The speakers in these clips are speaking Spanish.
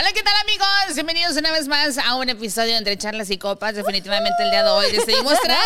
Hola, ¿qué tal amigos? Bienvenidos una vez más a un episodio entre charlas y copas. Definitivamente el día de hoy decidimos traer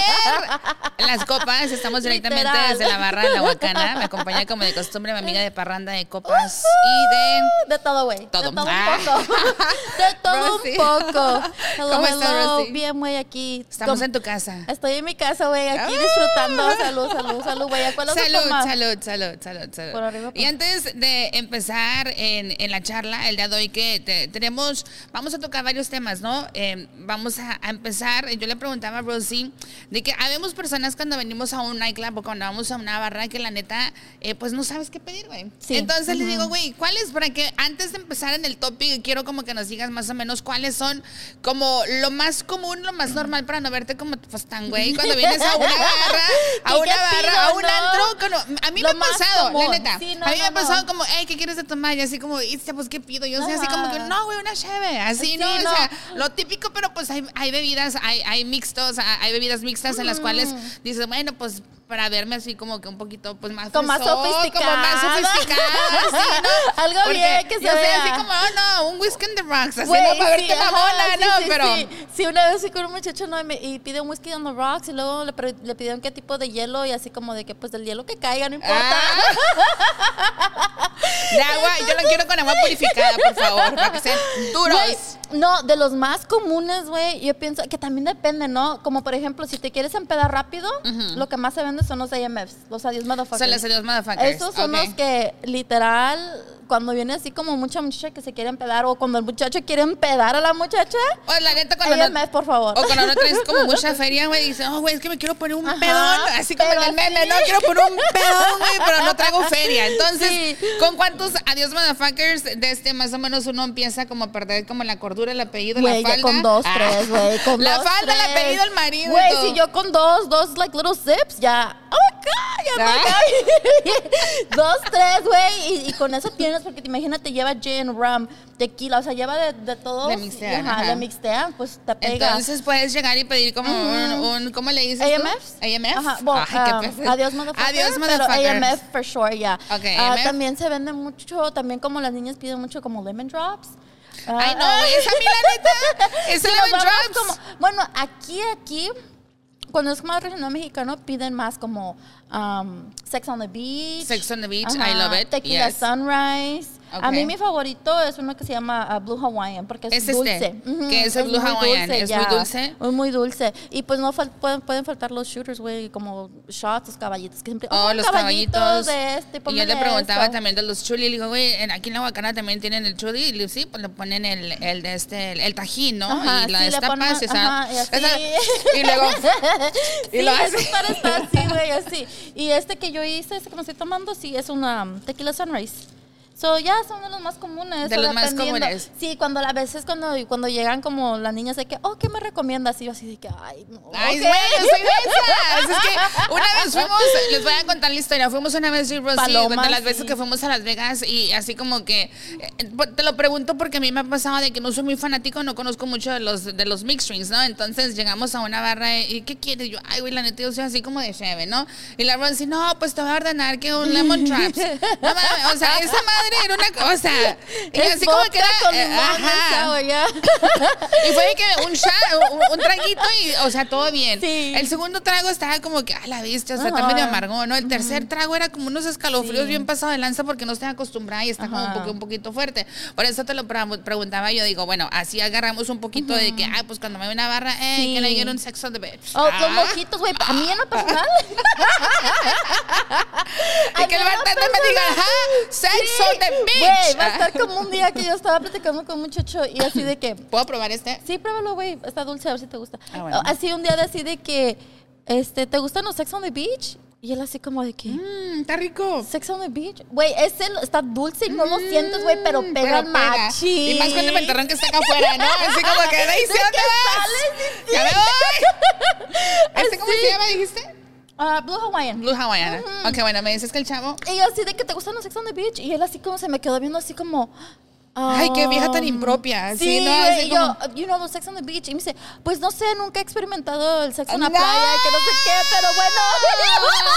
las copas. Estamos directamente Literal. desde la barra de la Huacana. Me acompaña como de costumbre mi amiga de parranda de copas y de... De todo, güey. Todo. De todo Ah. un poco. De todo Rosy. un poco. Hello, ¿Cómo estás. Rosy? Bien, güey, aquí. Estamos Com- en tu casa. Estoy en mi casa, güey, aquí Ah. disfrutando. Salud, salud, salud, güey. ¿Cuál es tu Salud, salud, salud, salud, salud. Por arriba, por- Y antes de empezar en, en la charla, el día de hoy que te- tenemos, vamos a tocar varios temas, ¿no? Eh, vamos a, a empezar, yo le preguntaba a Rosie de que habemos personas cuando venimos a un nightclub o cuando vamos a una barra que la neta, eh, pues no sabes qué pedir, güey. Sí. Entonces le digo, güey, ¿cuáles? Para que antes de empezar en el topic, quiero como que nos digas más o menos cuáles son como lo más común, lo más normal para no verte como pues tan güey cuando vienes a una barra, a ¿Qué- una barra, pido, a un no? antro, como- a mí Lo me ha pasado, común. la neta. Sí, no, a mí me no, ha pasado no. como, hey, ¿qué quieres de tomar? Y así como, "Ista, pues, ¿qué pido? Yo así como que, Ajá. No, güey, una cheve. Así, Sí, ¿no? O sea, lo típico, pero pues hay, hay bebidas, hay, hay mixtos, hay bebidas mixtas en las cuales dices, bueno, pues para verme así como que un poquito pues más Como más sofisticada. como más sofisticada, así, ¿no? Algo Porque bien que se yo así como, oh, no, un whisky in the rocks, así, Güey, ¿no? Para sí, verte ajá, mamona, sí, ¿no? sí, pero... Sí. Sí, una vez fui con un muchacho ¿no? y, me- y pide un whisky on the rocks y luego le, le pidieron qué tipo de hielo y así como de que pues del hielo que caiga, no importa. Ah. Quiero con agua purificada, por favor, para que sean duros. No, de los más comunes, güey, yo pienso que también depende, ¿no? Como por ejemplo, si te quieres empedar rápido, lo que más se vende son los AMFs, los adiós motherfuckers. Son los adiós motherfuckers. Esos son los que literal, cuando viene así como mucha muchacha que se quiere empedar o cuando el muchacho quiere empedar a la muchacha, O la neta cuando no, AMF, por favor. o cuando no traes como mucha feria, güey, dices, oh, güey, es que me quiero poner un Ajá, pedón, así como en el meme, no quiero poner un pedón, güey, pero no traigo feria. Entonces, Sí. ¿con cuántos adiós motherfuckers de este más o menos uno empieza como a perder como la cordura, el apellido, Güey, la ya falda? con dos, Ah. tres, güey. Con La dos, falda, el tres. apellido, el marido. Güey, si yo con dos, dos, like, little sips, ya. Oh my God, Dos, tres, güey. Y, y con eso tienes, porque te imagínate, lleva gin, rum, tequila, o sea, lleva de, de todo. Le mixtean, Ajá, mixtean, pues te pega. Entonces puedes llegar y pedir como un, un- ¿cómo le dices tú? AMFs? AMF. Ajá, bueno, Ay, qué um, perfecto. adiós, motherfucker. Adiós, Pero motherfuckers. AMF for sure, ya. Ok, Ah, AMF. también se vende mucho, también como las niñas piden mucho como lemon drops. Ay, no, Ah, esa a mí la neta. Ese Sí, lemon drops. como- bueno, aquí, aquí, cuando es más regional mexicano, piden más como um, Sex on the Beach. Sex on the Beach, I love it, Tequila yes. Sunrise. A Ok. mí mi favorito es uno que se llama uh, Blue Hawaiian porque es, Es este, dulce. Ujú, que es el Blue muy Hawaiian, dulce, ¿es muy dulce? Es muy dulce. Y pues no fal- pueden, pueden faltar los shooters, güey, como shots, los caballitos. Que siempre, Oh, un los caballito caballitos. de este, y yo le preguntaba esto. también de los chuli. Le digo, güey, en- aquí en la Huacana también tienen el chuli. Y le- sí, pues le ponen el, el de este, el, el tajín, ¿no? Ajá, y la sí, destapas ponen- y y luego, y sí, lo hace. es para estar así, güey, así. Y este que yo hice, este que me estoy tomando, sí, es una tequila sunrise. So, ya son de los más comunes. De los más comunes. Sí, cuando a veces cuando, cuando llegan como las niñas de que, oh, ¿qué me recomiendas? Y yo así de que, ay, no. Ay, yo soy de esas. Es que una vez fuimos, les voy a contar la historia. Fuimos una vez, Rosy, Palomas, de las veces sí. que fuimos a Las Vegas y así como que. eh, Te lo pregunto porque a mí me ha pasado de que no soy muy fanático, no conozco mucho de los, de los mix drinks, ¿no? Entonces llegamos a una barra y ¿qué quieres? Yo, ay, güey, la neta, yo soy así como de cheve, ¿no? Y la Rosy, no, pues te voy a ordenar que un lemon traps. No o sea, esa madre era una cosa. Y Es así como que era. con eh, limón, ajá. ya. Y fue de que un shot, un, un traguito y, o sea, todo bien. Sí. El segundo trago estaba como que, a la vista, o sea, está Ajá. medio amargo, ¿no? El tercer trago era como unos escalofríos Sí. bien pasado de lanza porque no estaba acostumbrada y está como un, Ajá. poco, un poquito fuerte. Por eso te lo pre- preguntaba yo, digo, bueno, así agarramos un poquito de que, ah, pues cuando me ve una barra, eh, Sí. que le dieron sexo de bitch. Oh, Ah. los mojitos, güey. A mí en lo personal. Y que el bartender me diga, ah, sexo De bitch. Güey, va a estar como un día que yo estaba platicando con un muchacho y así de que, ¿Puedo probar este? sí, pruébalo, güey, está dulce, a ver si te gusta. Ah, bueno. Así un día de así de que, este, ¿te gustan los Sex on the Beach? Y él así como de que, Mmm, está rico. Sex on the Beach. Güey, ese está dulce y no lo sientes, güey, pero Mm, pega pega. machín. Y más cuando me enterran que está acá afuera, ¿no? Así como que, ¿de sales y ¡Ya me voy! ¿Este cómo se llama, dijiste? Ah, Blue Hawaiian. Blue Hawaiiana. Ok, bueno, me dices que el chavo... Y yo así de que te gustan los Sex on the Beach. Y él así como se me quedó viendo así como, Ay, qué vieja tan Um, impropia. Sí, ¿no? güey, Así y yo, como- you know, the sex on the beach. Y me dice, pues no sé, nunca he experimentado el sexo en la No. playa, que no sé qué, pero bueno.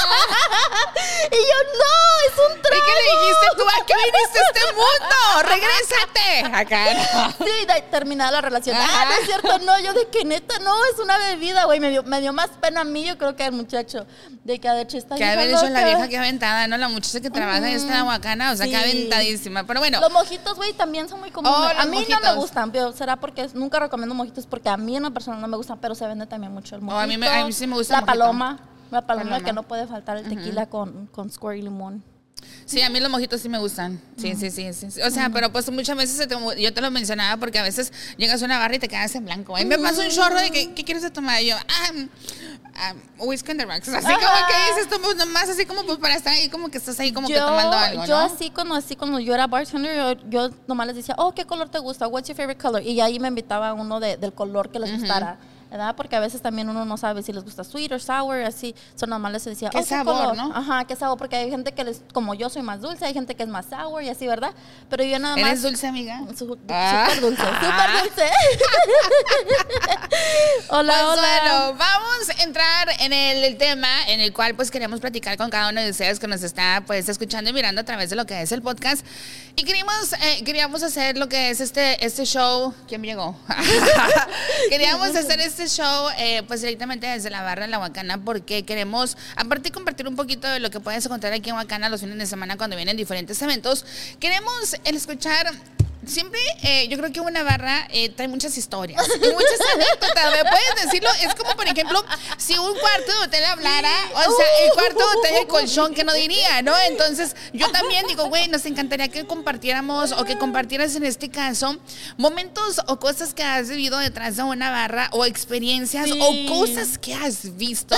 y yo, no, es un ¿Y trago. qué le dijiste tú? ¿A qué viniste a este mundo? ¡Regrésate! Acá. Sí, de, terminada la relación. Ajá. Ah, no es cierto, no, yo de que neta, no, es una bebida, güey. Me dio, me dio más pena a mí, yo creo que al muchacho. De que de hecho está Que haber dicho la vieja que aventada, ¿no? La muchacha que trabaja en esta aguacana, o sea, que Sí. aventadísima. Pero bueno, Los mojitos, güey, también son muy comunes. Oh, a mí no me gustan, pero será porque nunca recomiendo mojitos porque a mí en lo personal no me gustan, pero se vende también mucho el Oh, mojito. a mí me- a mí sí me gusta La el paloma. La paloma, Paloma. que no puede faltar el tequila con, con squirt y limón. Sí, a mí los mojitos sí me gustan. Sí, sí, sí, sí, sí. O sea, pero pues muchas veces se te- yo te lo mencionaba porque a veces llegas a una barra y te quedas en blanco. A mí me pasa un chorro de que, ¿qué quieres de tomar? Y yo, ah, ah, whisky on the rocks. Así como que dices tú, pues nomás así como pues para estar ahí, como que estás ahí como que tomando algo, yo ¿no? así cuando así cuando yo era bartender, yo, yo nomás les decía, oh, ¿qué color te gusta? What's your favorite color? Y ahí me invitaba uno de- del color que les gustara. ¿Verdad? Porque a veces también uno no sabe si les gusta sweet o sour, así. Son nomás les decía, ¿Qué oh, sabor, color? no? Ajá, qué sabor, porque hay gente que les, como yo soy más dulce, hay gente que es más sour y así, ¿verdad? Pero yo nada más. ¿Eres dulce, amiga? Su- Ah. Súper dulce, súper dulce. hola, Pues hola. bueno, vamos a entrar en el, el tema en el cual pues queremos platicar con cada uno de ustedes que nos está pues escuchando y mirando a través de lo que es el podcast. Y queríamos, eh, queríamos hacer lo que es este, este show. ¿Quién llegó? queríamos hacer este show eh, pues directamente desde la barra de la Huacana porque queremos, aparte de compartir un poquito de lo que puedes encontrar aquí en Huacana los fines de semana cuando vienen diferentes eventos, queremos escuchar Siempre, eh, yo creo que una barra eh, trae muchas historias y muchas anécdotas. ¿Me puedes decirlo? Es como, por ejemplo, si un cuarto de hotel hablara, o sea, el cuarto de hotel el colchón, que no diría, no? Entonces, yo también digo, güey, nos encantaría que compartiéramos o que compartieras en este caso momentos o cosas que has vivido detrás de una barra o experiencias Sí. o cosas que has visto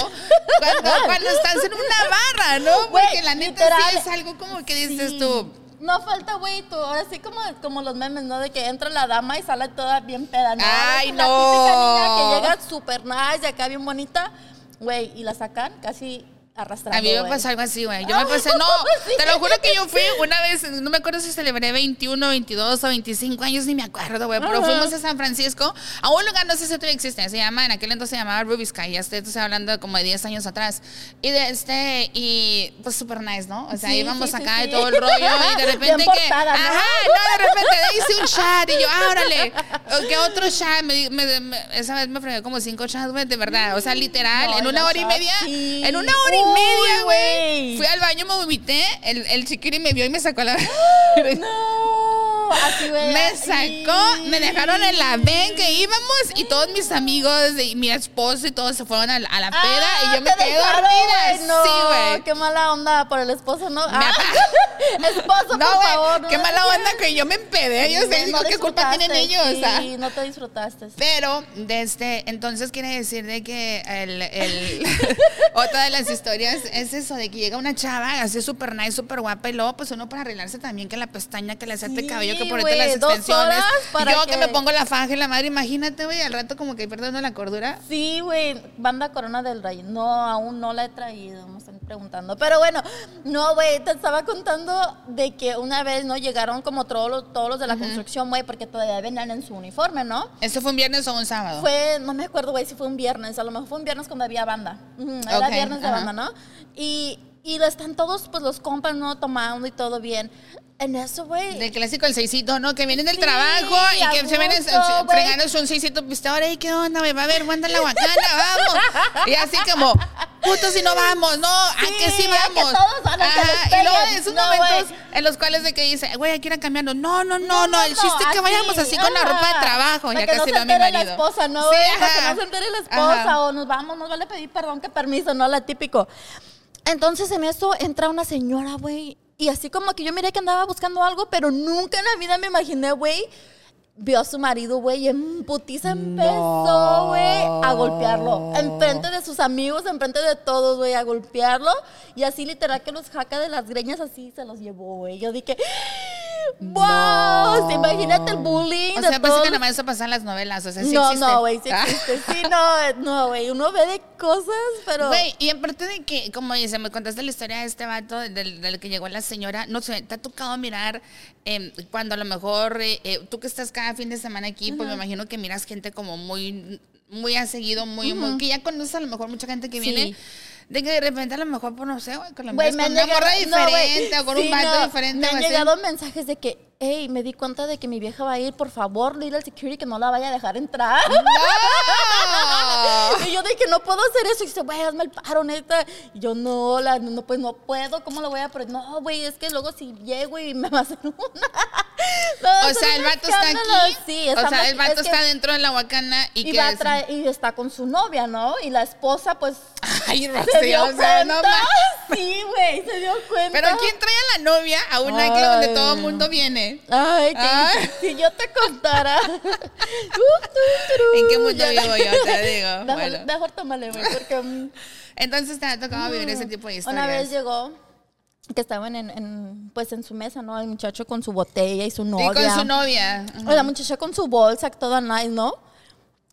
cuando, cuando estás en una barra, ¿no? Porque la neta sí es algo como que dices Sí. tú. No falta, güey, tú, ahora sí como, como los memes, ¿no? De que entra la dama y sale toda bien peda, ¿no? Ay, la no. típica niña que llega súper nice, acá bien bonita, güey, y la sacan casi arrastrando, A mí me pasó algo así, güey. Yo me pasé, no, Sí. te lo juro que yo fui una vez, no me acuerdo si celebré 21, 22 o 25 años, ni me acuerdo, güey, pero fuimos a San Francisco, a un lugar, no sé si todavía existe, se llama, en aquel entonces se llamaba Ruby Sky, ya estoy, estoy hablando de como de 10 años atrás. Y de este, y pues súper nice, ¿no? O sea, Sí, íbamos sí, acá y todo el rollo, y de repente Bien que, portada, ¿no? ajá, no, de repente le hice un chat, y yo, ah, órale, o que otro chat, me, me- me- esa vez me fregué como cinco chats, güey, de verdad, o sea, literal, No, en una hora y media, en una hora y Media, güey. Fui al baño, me vomité, el, el chiquiri me vio y me sacó la... No, así, güey. Me sacó, me dejaron en la ven que íbamos y todos mis amigos y mi esposo y todos se fueron a la, a la peda Ah, y yo me quedé dormida. qué mala onda por el esposo, ¿no? Ah, esposo, No, por güey, favor. qué no. mala onda que yo me empedé. No, digo, no ¿qué culpa tienen ellos? Sí, no te disfrutaste. Pero desde entonces quiere decir de que el, el- otra de las historias es eso, de que llega una chava así súper nice, súper guapa y luego pues uno para arreglarse también que la pestaña, que le hacerte Sí, cabello, que ponerte güey, las extensiones. Yo que... que- me pongo la faja y la madre, imagínate, güey, al rato como que perdiendo la cordura. Sí, güey, banda Corona del Rey. No, aún no la he traído, me están Pero bueno, no, güey, te estaba contando de que una vez, ¿no? Llegaron como todos los, todos los de la construcción, güey, porque todavía venían en su uniforme, ¿no? ¿Esto fue un viernes o un sábado? Fue, no me acuerdo, güey, si fue un viernes. A lo mejor fue un viernes cuando había banda. Era viernes de banda, ¿no? Y, y están todos, pues, los compas, ¿no? Tomando y todo bien. En eso, güey. Del clásico el seisito, ¿no? Que vienen del Sí, trabajo y que se vienen gusto, fregándose un seisito pisteador. ¿Y qué onda, güey? Va a ver, guanda la guacana, vamos. Y así como, puto si no vamos, no, ¿a que sí Sí, a que vamos? todos van, a que les y luego peguen. esos No, momentos güey. en los cuales de que dice, güey, hay que ir a cambiando. No, no, no, No, no, el chiste es que vayamos así con la ajá. ropa de trabajo. Ya que no casi lo a mi marido. la esposa, ¿no? Sí? Para que ajá. no se entere la esposa Ajá. o nos vamos, nos vale pedir perdón, que permiso, no la típico. Entonces en eso entra una señora, güey, y así como que yo miré que andaba buscando algo, pero nunca en la vida me imaginé, güey, vio a su marido, güey, y en putiza empezó, güey, a golpearlo. Enfrente de sus amigos, enfrente de todos, güey, a golpearlo. Y así literal que los jaca de las greñas así se los llevó, güey. Yo dije, ¡Wow! Imagínate el bullying. O de sea, pensé que nada más eso pasa en las novelas, o sea, sí no, existe. no, güey, sí Ah. existe. Sí, no, no, güey. Uno ve de cosas, pero. Güey, y aparte de que, como dice, me contaste la historia de este vato del, del que llegó la señora, no sé, te ha tocado mirar eh, cuando a lo mejor eh, eh, tú que estás cada fin de semana aquí, pues me imagino que miras gente como muy, muy a seguido, muy, muy- que ya conoces a lo mejor mucha gente que Sí. viene. De que de repente a lo mejor, pues no sé, güey, con la Güey, me con una llegado, morra no, güey, diferente o con sí, un vato no, diferente. Me han así. llegado mensajes de que, hey, me di cuenta de que mi vieja va a ir, por favor, dile al security que no la vaya a dejar entrar. ¡No! y yo dije, no puedo hacer eso. Y dice, güey, hazme el paro, neta. Y yo, no, la, no, pues no puedo, ¿cómo lo voy a poner? No, güey, es que luego si llego y me va a hacer una. No, O sea, el vato está aquí. Sí, o sea, el vato es está dentro de la huacana y, y que. traer- y está con su novia, ¿no? Y la esposa, pues, Ay, se Roxy, dio o sea, no cuenta. ma- sí, güey, se dio cuenta. Pero ¿quién trae a la novia a un nightclub donde todo el mundo viene? Ay, que- Ay. si yo te contara. ¿En qué mundo vivo yo? Te digo. Mejor, Bueno. mejor tómale, güey, porque mm, Entonces te ha tocado vivir ese tipo de historias. una vez llegó que estaban en, en, pues en su mesa, ¿no? El muchacho con su botella y su novia. y con su novia. O la muchacha con su bolsa, toda nice, ¿no?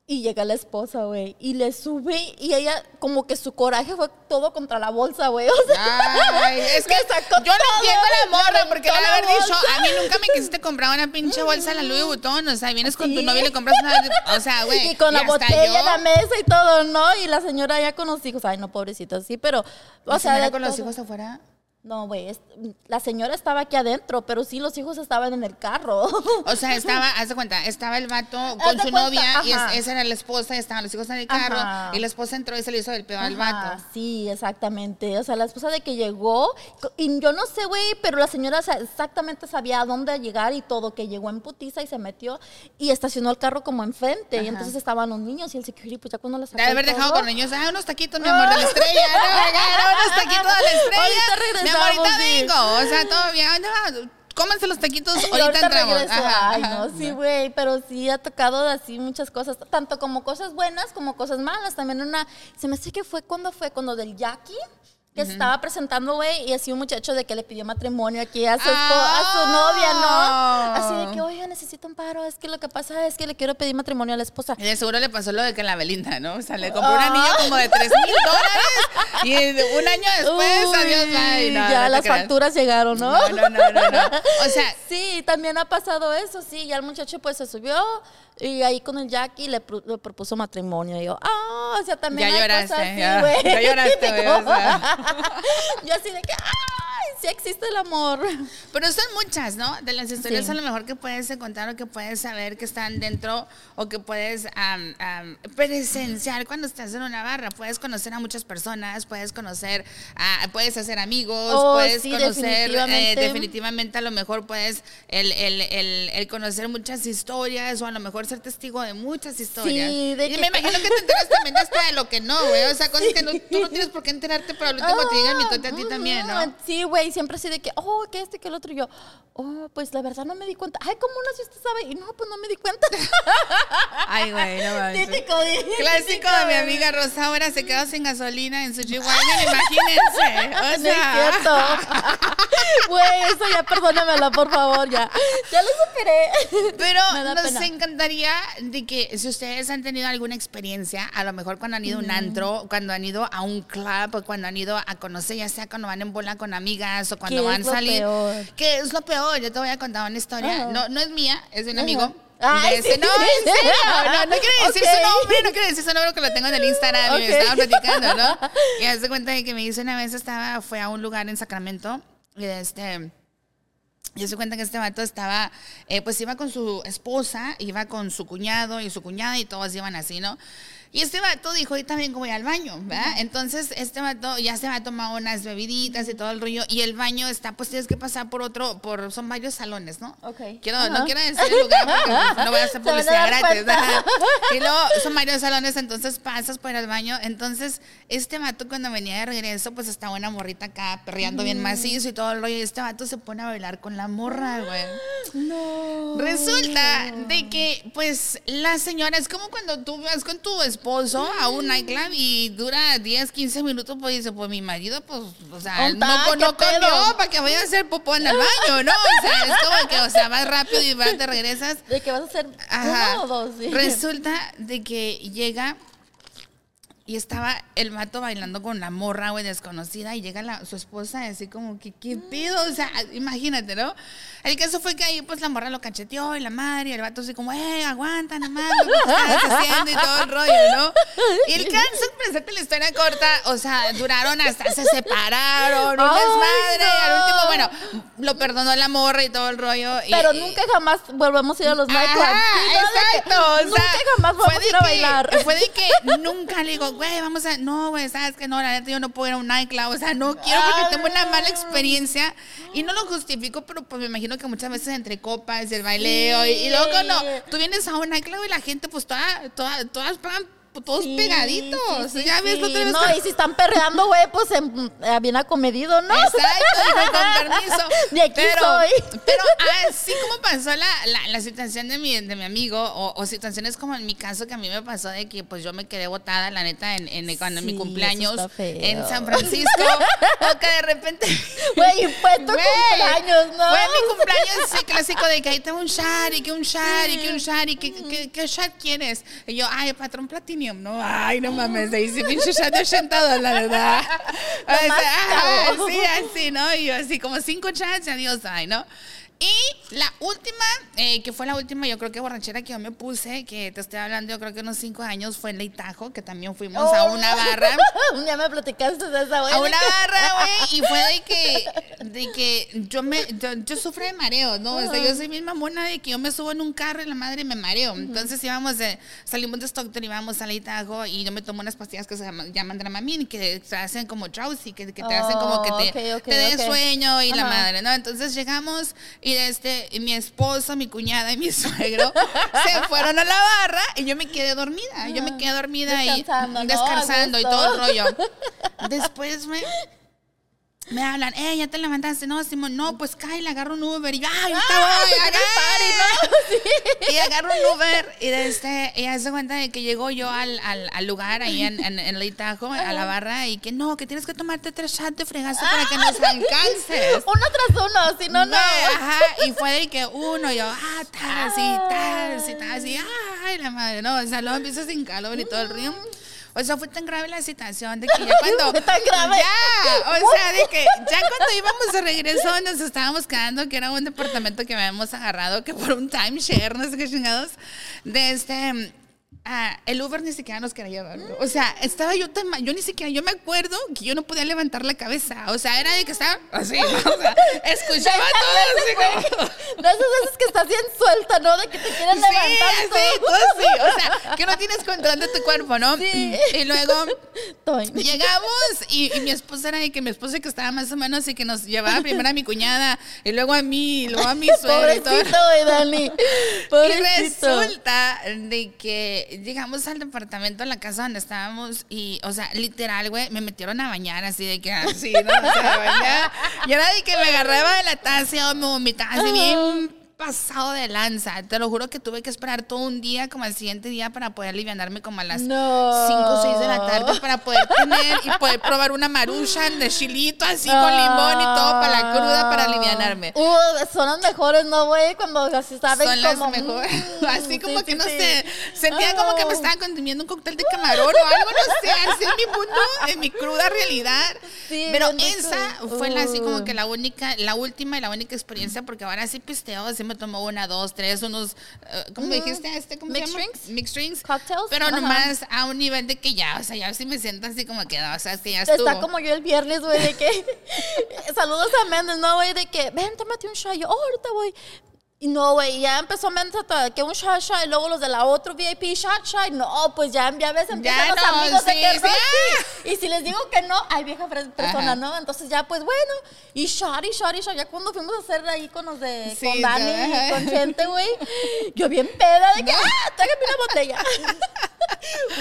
Y llega la esposa, güey, y le sube y ella como que su coraje fue todo contra la bolsa, güey. O sea, Ay, es que sacó yo no entiendo la morra porque la haber dicho, a mí nunca me quisiste comprar una pinche bolsa de la Louis Vuitton, o sea, vienes con tu novia y le compras una, o sea, güey. Y con la botella yo, en la mesa y todo, ¿no? Y la señora ya con los hijos, ay, no, pobrecito, sí, pero, o la sea, de con los hijos afuera. No, güey, la señora estaba aquí adentro, pero sí los hijos estaban en el carro. O sea, estaba, haz de cuenta, estaba el vato con su cuenta, novia y esa era la esposa y estaban los hijos en el carro Ajá. y la esposa entró y se le hizo del pedo al vato. Sí, exactamente. O sea, la esposa de que llegó, y yo no sé, güey, pero la señora exactamente sabía a dónde llegar y todo, que llegó en putiza y se metió y estacionó el carro como enfrente. Y entonces estaban los niños y el security, pues ya cuando la sacó. De haber dejado todo, con los niños, ah, unos taquitos, mi amor, de la estrella, no, unos taquitos de la estrella. Ahorita vengo, o sea, todo bien. Cómense los taquitos, ahorita, ahorita entramos. regreso. Ajá, Ay, ajá. no, sí, güey, pero sí ha tocado así muchas cosas, tanto como cosas buenas como cosas malas. También una, se me hace que fue cuando fue, cuando del Jackie, que se estaba presentando, güey, y así un muchacho de que le pidió matrimonio aquí a su, espo- a su novia, Ah. ¿no? Así de que, oiga, necesito un paro, es que lo que pasa es que le quiero pedir matrimonio a la esposa. Y de seguro le pasó lo de que la Belinda, ¿no? O sea, le compró un Ah. anillo como de 3 mil dólares y un año después, Uy, adiós, bye. No, ya no las creas. facturas llegaron, ¿no? No, no, no, no, no. O sea, Sí, también ha pasado eso, sí. Ya el muchacho pues se subió y ahí con el Jackie le, pro- le propuso matrimonio. Y yo, ah, o sea, también Ya hay lloraste, cosas así, ya. güey. Ya lloraste, güey, o sea. yo así de que, ay, sí existe el amor. Pero son muchas, ¿no? De las historias Sí. a lo mejor que puedes encontrar o que puedes saber que están dentro o que puedes am, am, presenciar cuando estás en una barra. Puedes conocer a muchas personas, puedes conocer, a- puedes hacer amigos, Oh, puedes sí, conocer, eh, definitivamente. a lo mejor puedes el, el, el, el conocer muchas historias o a lo mejor ser testigo de muchas historias. Sí, de y que- me imagino que te enteras también hasta de lo que no, güey. O sea, cosas que no, tú no tienes por qué enterarte, pero al último te llega el mitote a ti también, ¿no? Sí, güey, siempre así de que, oh, que este, que el otro. Y yo, oh, pues la verdad no me di cuenta. Ay, ¿cómo no si usted sabe? Y no, pues no me di cuenta. Ay, güey, no mames. Típico, Clásico de mi amiga Rosa, ahora se quedó sin gasolina en su G-Wagon, imagínense. O No es cierto. Güey, eso ya perdónamelo, por favor, ya. Ya lo superé. pero nos pena. encantaría de que si ustedes han tenido alguna experiencia, a lo mejor cuando han ido a un antro, cuando han ido a un club, o cuando han ido a conocer, ya sea cuando van en bola con amigas o cuando ¿Qué van a salir. ¿Qué es lo peor? Yo te voy a contar una historia. Ajá. No, no es mía, es de un Ajá. amigo. Ay, De ese- sí. no, en serio, no, no quiere decir Ok. su nombre, no quiere decir su nombre que lo tengo en el Instagram y me estaba platicando, ¿no? Y hace cuenta de que me dice una vez estaba, fue a un lugar en Sacramento y este, yo se cuenta que este vato estaba, eh, pues iba con su esposa, iba con su cuñado y su cuñada y todos iban así, ¿no? Y este vato dijo, ahorita vengo, voy al baño, ¿verdad? Entonces, este vato ya se va a tomar unas bebiditas y todo el rollo. Y el baño está, pues tienes que pasar por otro, por, son varios salones, ¿no? Ok. Quiero, no quiero decir el lugar porque no voy a hacer publicidad gratis. Y luego son varios salones, entonces pasas por el baño. Entonces, este vato cuando venía de regreso, pues estaba una morrita acá perreando bien macizo y todo el rollo. Y este vato se pone a bailar con la morra, güey. No. Resulta de que, pues, la señora, es como cuando tú vas con tu esposa esposo a un nightclub y dura 10, 15 minutos, pues dice, pues mi marido, pues, o sea, ¿Onta? no, ¿Qué no comió para que vaya a hacer popó en el baño, ¿no? O sea, es como que, o sea, vas rápido y vas, te regresas. De que vas a hacer Ajá. uno o dos. sí. Resulta de que llega y estaba el mato bailando con la morra, güey, desconocida, y llega la, su esposa así como que, ¿qué pido? O sea, imagínate, ¿no? El caso fue que ahí, pues, la morra lo cacheteó y la madre, y el vato así como, eh, aguanta, nada más, lo que estás haciendo y todo el rollo, ¿no? Y el caso, para hacerte la historia corta, o sea, duraron hasta, se separaron, un desmadre, y al no. último, bueno, lo perdonó la morra y todo el rollo. Pero y- nunca jamás volvemos a ir a los nightclubs. ¿no? Exacto. o sea, fue vamos a de ir a que- bailar. Fue de que nunca le digo, güey, vamos a. No, güey, sabes que no, la neta yo no puedo ir a un nightclub. O sea, no quiero porque Ay, tengo una mala experiencia. Y no lo justifico, pero pues me imagino que muchas veces entre copas, el baileo. Y, y luego no, tú vienes a un nightclub y la gente, pues toda, toda, todas pagan todos Sí, pegaditos. sí, sí, ya ves sí. otra vez. No, que- y si están perreando, güey, pues em, eh, bien acomedido, ¿no? Exacto, con permiso. De aquí pero, soy. Pero así como pasó la, la, la situación de mi, de mi amigo, o, o situaciones como en mi caso que a mí me pasó de que pues yo me quedé botada, la neta, en, en, cuando en mi Sí, cumpleaños en San Francisco, o que de repente... Güey, fue tu Güey, cumpleaños, ¿no? Fue mi cumpleaños ese clásico de que ahí tengo un y que un y que un shot y que, que, que shot quieres. Y yo, ay, patrón platinum, no, ay, no mames, ahí sí pinche shot de 80 dólares, ¿verdad? O sea, ah, sí, así, ¿no? Y yo así como cinco shots y adiós, ay, ¿no? Y la última, eh, que fue la última, yo creo que borrachera que yo me puse, que te estoy hablando, yo creo que unos cinco años, fue en Leitajo, que también fuimos a Oh. una barra Un día me platicaste de esa, güey. a una barra, güey, y fue de que, de que yo me, yo, yo sufro de mareo, ¿no? O sea, yo soy misma mona de que yo me subo en un carro y la madre me mareo. Entonces íbamos de, salimos de Stockton, íbamos a Leitajo y yo me tomo unas pastillas que se llaman, llaman Dramamine, que te hacen como drowsy, que, que te hacen como que te, Oh, ok, ok, te dé ok. sueño y la madre, ¿no? Entonces llegamos y este, y mi esposo, mi cuñada y mi suegro se fueron a la barra y yo me quedé dormida. Yo me quedé dormida ahí Descansando, ¿no? descansando y todo el rollo. Después me, me hablan, eh, ya te levantaste, no, Simón, no, pues cae, le agarro un Uber y yo, ay, ahorita Ah, voy, viene el agarra". Y agarro un Uber y de este, y hace cuenta de que llegó yo al, al, al lugar ahí en, en, en Leitajo, a la barra, y que no, que tienes que tomarte tres shots de fregazo para que nos alcances. Uno tras uno, si no, no. Ajá, y fue de que uno, yo, ah, tal, así, tal, así, tal, así, ay, la madre, no, o sea, luego empiezo sin calor y todo el río. O sea, fue tan grave la situación de que ya cuando. Fue tan grave. Ya, o sea, de que ya cuando íbamos de regreso nos estábamos quedando, que era un departamento que habíamos agarrado, que por un timeshare, no sé qué chingados, de este. Ah, el Uber ni siquiera nos quería llevar. bro. O sea, estaba yo tan mal, yo ni siquiera, yo me acuerdo que yo no podía levantar la cabeza. O sea, era de que estaba así, o sea, escuchaba todo así como. De esas veces que estás bien suelta, ¿no? De que te quieren Sí, levantar así, todo. todo así. O sea, que no tienes control de tu cuerpo, ¿no? Sí. Y luego llegamos y, y mi esposa era de que mi esposa que estaba más o menos y que nos llevaba primero a mi cuñada y luego a mí, y luego a mi suegra y todo. Pobrecito. Y resulta de que llegamos al departamento, a la casa donde estábamos y, o sea, literal, güey, me metieron a bañar así de que así, ¿no? O sea, bañar. Y era de que me agarraba de la taza o me vomitaba así bien pasado de lanza. Te lo juro que tuve que esperar todo un día como al siguiente día para poder alivianarme como a las No. 5 o 6 de la tarde para poder tener y poder probar una marucha de chilito así con limón y todo para la cruda para alivianarme. Uh, son las mejores, ¿no, güey? Cuando así saben Son las mejores. mm, Así como sí, que sí, no sí. sé, sentía como que me Oh. estaba consumiendo un cóctel de camarón o algo, no sé, así en mi mundo, en mi cruda realidad. Sí, Pero esa fue la, así como Uh. que la única, la última y la única experiencia, porque ahora sí pisteo, así me tomo una, dos, tres, unos, eh, ¿cómo me dijiste? Este, ¿Cómo Mixed se llama? drinks. Mixed drinks. Cocktails. Pero nomás a un nivel de que ya, o sea, ya sí me siento así como que, o sea, es que ya estuvo. Está como yo el viernes, güey, de que... Saludos a Méndez, ¿no, güey? De que, ven, tómate un shot. Yo, oh, ahorita voy. Y no, güey, ya empezó a que un shot, shot, y luego los de la otro VIP, shot, shot. No, pues ya, ya ves, empiezan Ya los no, amigos de que sí. Y si les digo que no, hay vieja persona, Ajá. ¿no? Entonces ya, pues bueno. Y shot, y shot, y shot. Ya cuando fuimos a hacer ahí con los de, con Dani y con gente, güey. Yo bien peda de que, ah, tráigame una botella.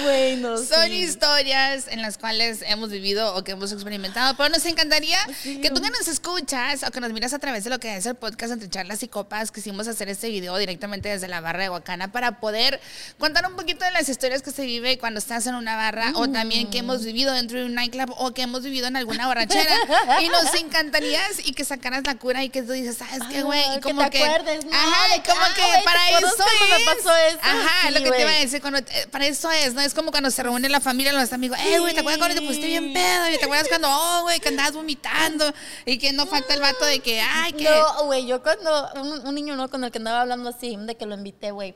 Bueno, Son historias en las cuales hemos vivido o que hemos experimentado, pero nos encantaría que tú que nos escuchas o que nos miras a través de lo que es el podcast entre charlas y copas, quisimos hacer este video directamente desde la barra de Huacana para poder contar un poquito de las historias que se vive cuando estás en una barra o también que hemos vivido dentro de un nightclub o que hemos vivido en alguna borrachera y nos encantaría y que sacaras la cura y que tú dices, ¿sabes qué, güey? Y que como te acuerdes, ¿no? Ajá, De que, como ah, que ¿te para eso cuando me es. pasó eso? Ajá, Sí, lo que te iba a decir, cuando, eh, para eso es, ¿no? Es como cuando se reúne la familia, los amigos, eh, güey, ¿te acuerdas cuando te pusiste bien pedo? ¿Y te acuerdas cuando, oh, güey, que andabas vomitando? Y que no falta el vato de que, ay, que... No, güey, yo cuando un, un niño no con el que andaba hablando así, de que lo invité, güey.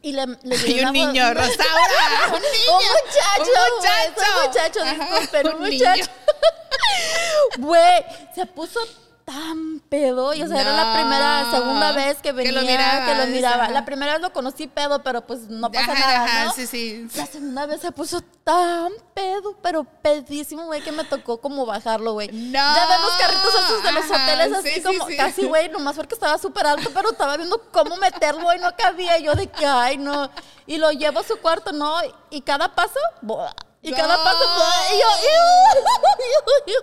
Y le, le un niño, Rosaura, un niño. Un muchacho, Un muchacho. un muchacho, Ajá, disculpen, un, un muchacho. Güey, se puso tan pedo. Y o sea, era la primera, segunda vez que que venía, que lo miraba. La primera vez lo conocí pedo, pero pues no pasa Ajá, nada, ajá, ¿no? sí, sí. La segunda vez se puso tan pedo, pero pedísimo, güey, que me tocó como bajarlo, güey. No. Ya ven los carritos esos de los Ajá, hoteles así sí, sí, como sí. casi, güey, nomás porque estaba súper alto, pero estaba viendo cómo meterlo y no cabía. Y yo de que, ay, no. Y lo llevo a su cuarto, ¿no? Y cada paso, ¡buah! Y cada paso, y yo,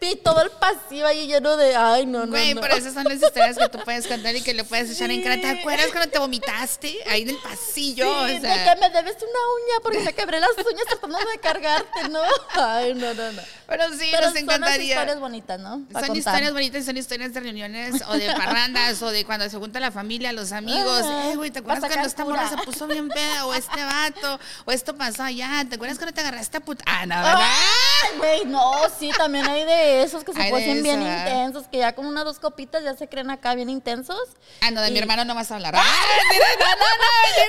y todo el pasillo ahí lleno de, ay, no, no, Güey, no. pero esas son las historias que tú puedes contar y que le puedes echar en cara. ¿Te acuerdas cuando te vomitaste ahí en el pasillo? Sí, o sea, de que me debes una uña porque me quebré las uñas tratando de cargarte, ¿no? Ay, no, no, no. pero sí, Pero nos son encantaría. historias bonitas, ¿no? Pa' Son contar. historias bonitas, son historias de reuniones o de parrandas o de cuando se junta la familia, los amigos. Ajá, Eh, güey, ¿te acuerdas cuando esta morra se puso bien peda o este vato o esto pasó allá? ¿Te acuerdas cuando te agarraste a puta? Ah, no, ¿verdad? Ay, güey, no, sí, también hay de esos que se Hay ponen bien intensos, que ya con una o dos copitas ya se creen acá bien intensos. Ah, no, de mi hermano no vas a hablar. Ah, mentira, no, no, no, no,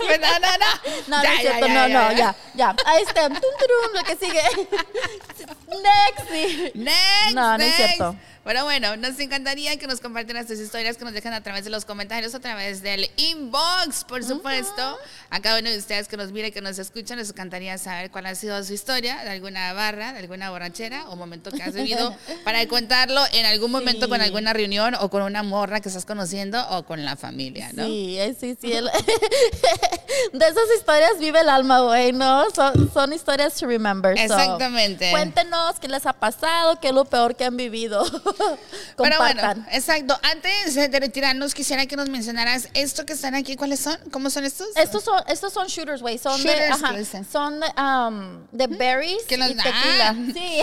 no, no, no, no, no. No, no no, ya, no, ya. ya, ya. Ahí está, tum, turum, lo que sigue. Next. Next, No, no es next. cierto. Pero bueno, nos encantaría que nos compartieran sus historias, que nos dejen a través de los comentarios, a través del inbox, por supuesto. A cada uno de ustedes que nos mire, que nos escucha, nos encantaría saber cuál ha sido su historia, de alguna barra, de alguna borrachera o momento que has vivido, para contarlo en algún momento con alguna reunión o con una morra que estás conociendo o con la familia, ¿no? Sí, sí, sí. de esas historias vive el alma, güey, ¿no? Son, son historias to remember. so, Exactamente. Qué les ha pasado, qué es lo peor que han vivido. Pero bueno, exacto. Antes de retirarnos, quisiera que nos mencionaras esto que están aquí. ¿Cuáles son? ¿Cómo son estos? Estos son, estos son shooters, güey. Son de, Shooters, ajá, ¿qué dicen? son de, um, de berries Que los- y tequila. ah. Sí,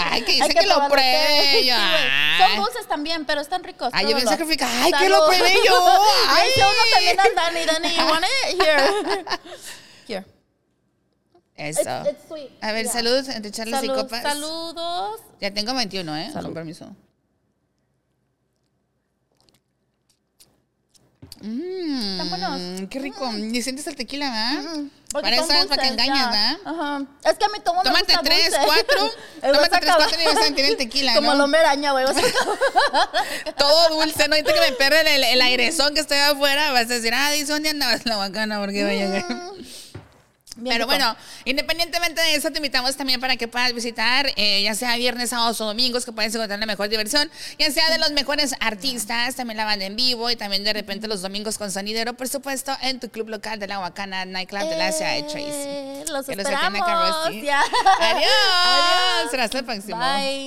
Ay, que dicen que lo probarlo, pruebe, sí, yo. Son dulces también, pero están ricos. Ay, yo que fue, ay, que lo Salud. pruebe yo. Ay. hice uno también al Dani. Dani, you want it? Here. Here. Eso. It's- it's sweet. A ver, Yeah. salud entre charlas y Salud- copas. Saludos. Ya tengo 21, ¿eh? Salud. Con permiso. Mmm, buenos. Qué rico. Y sientes el tequila, ¿verdad? Porque Para eso es para que ya. ¿verdad? Ajá. Es que a mí todo me Tómate tres, cuatro. Tómate a tres, cuatro y vas a sentir el tequila, Como ¿no? el hombre araña, güey. a- Todo dulce, ¿no? Ahorita que me pierden el, el airezón que estoy afuera, vas a decir, ah, dice, ¿dónde andabas la bacana? Porque vaya que... Bien Pero rico. bueno, independientemente de eso, te invitamos también para que puedas visitar, eh, ya sea viernes, sábados o domingos, que puedes encontrar la mejor diversión, ya sea de los mejores artistas, también la banda en vivo y también de repente los domingos con sonidero, por supuesto, en tu club local de la Huacana Nightclub de la ciudad de Tracy. Eh, Los Que los esperamos. Ya. Adiós. Adiós. Hasta el próximo. Bye.